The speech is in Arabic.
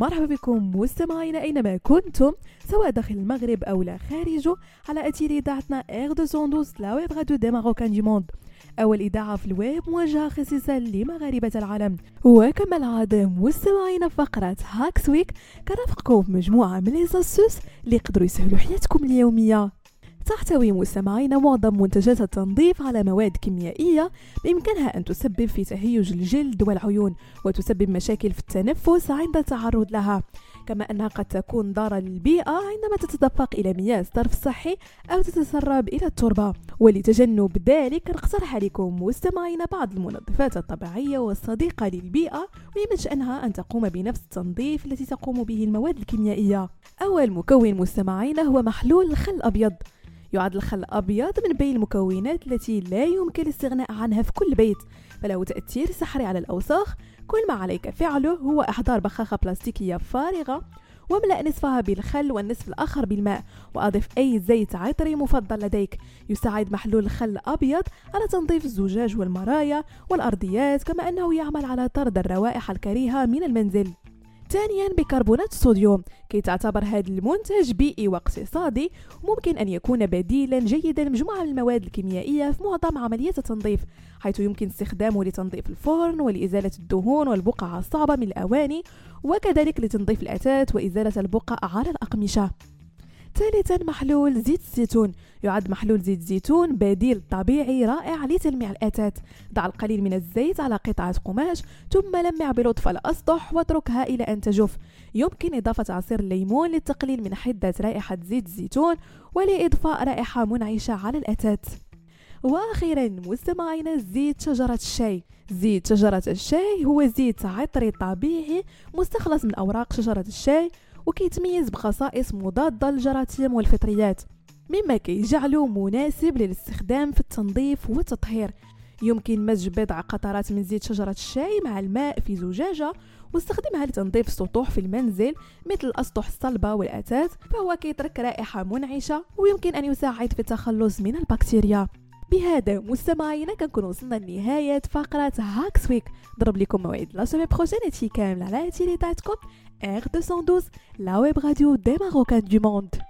مرحبا بكم مستمعينا أينما كنتم سواء داخل المغرب أو لا خارجه على اثير اذاعتنا R212 la web radio des Marocains du monde أول إذاعة في الويب موجهة خصيصا لمغاربة العالم. وكما العادة مستمعينا في فقرة Hacks Week كنرافقكم بمجموعه من لي اللي يقدروا يسهلوا حياتكم اليومية. تحتوي مستمعينا معظم منتجات التنظيف على مواد كيميائية بإمكانها أن تسبب في تهيج الجلد والعيون وتسبب مشاكل في التنفس عند التعرض لها. كما أنها قد تكون ضارة للبيئة عندما تتدفق إلى مياه الصرف الصحي أو تتسرب إلى التربة. ولتجنب ذلك نقترح عليكم مستمعينا بعض المنظفات الطبيعية والصديقة للبيئة ومن شأنها أن تقوم بنفس التنظيف التي تقوم به المواد الكيميائية. أول مكون مستمعينا هو محلول الخل الأبيض يعد الخل الأبيض من بين المكونات التي لا يمكن الاستغناء عنها في كل بيت فله تأثير سحري على الأوساخ. كل ما عليك فعله هو إحضار بخاخة بلاستيكية فارغة. واملأ نصفها بالخل والنصف الآخر بالماء وأضف أي زيت عطري مفضل لديك. يساعد محلول الخل الأبيض على تنظيف الزجاج والمرايا والأرضيات كما أنه يعمل على طرد الروائح الكريهة من المنزل. ثانيا بكربونات الصوديوم. كي تعتبر هذا المنتج بيئي واقتصادي ممكن أن يكون بديلا جيدا لمجموعة من المواد الكيميائية في معظم عمليات التنظيف حيث يمكن استخدامه لتنظيف الفرن ولإزالة الدهون والبقع الصعبة من الأواني وكذلك لتنظيف الأثاث وإزالة البقع على الأقمشة. ثالثا محلول زيت الزيتون. يعد محلول زيت الزيتون بديل طبيعي رائع لتلميع الأثاث ضع القليل من الزيت على قطعة قماش ثم لمع بلطف الأسطح واتركها إلى أن تجف. يمكن إضافة عصير الليمون للتقليل من حدة رائحة زيت الزيتون ولإضفاء رائحة منعشة على الأثاث وأخيرا مستمعينا زيت شجرة الشاي. زيت شجرة الشاي هو زيت عطري طبيعي مستخلص من أوراق شجرة الشاي وكيتميز بخصائص مضادة للجراثيم والفطريات مما كيجعله مناسب للاستخدام في التنظيف والتطهير. يمكن مزج بضع قطرات من زيت شجرة الشاي مع الماء في زجاجة واستخدمها لتنظيف السطوح في المنزل مثل الأسطح الصلبة والأثاث فهو كيترك رائحة منعشة ويمكن أن يساعد في التخلص من البكتيريا. بهذا مستمعينا كنكون وصلنا لنهاية فقرة Hacks Week ضرب لكم موعد la semaine prochaine هادشي كامل على إذاعتكم R212 la web radio des Marocains du monde.